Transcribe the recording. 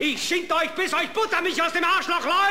Ich schind euch, bis euch Butter mich aus dem Arschloch läuft!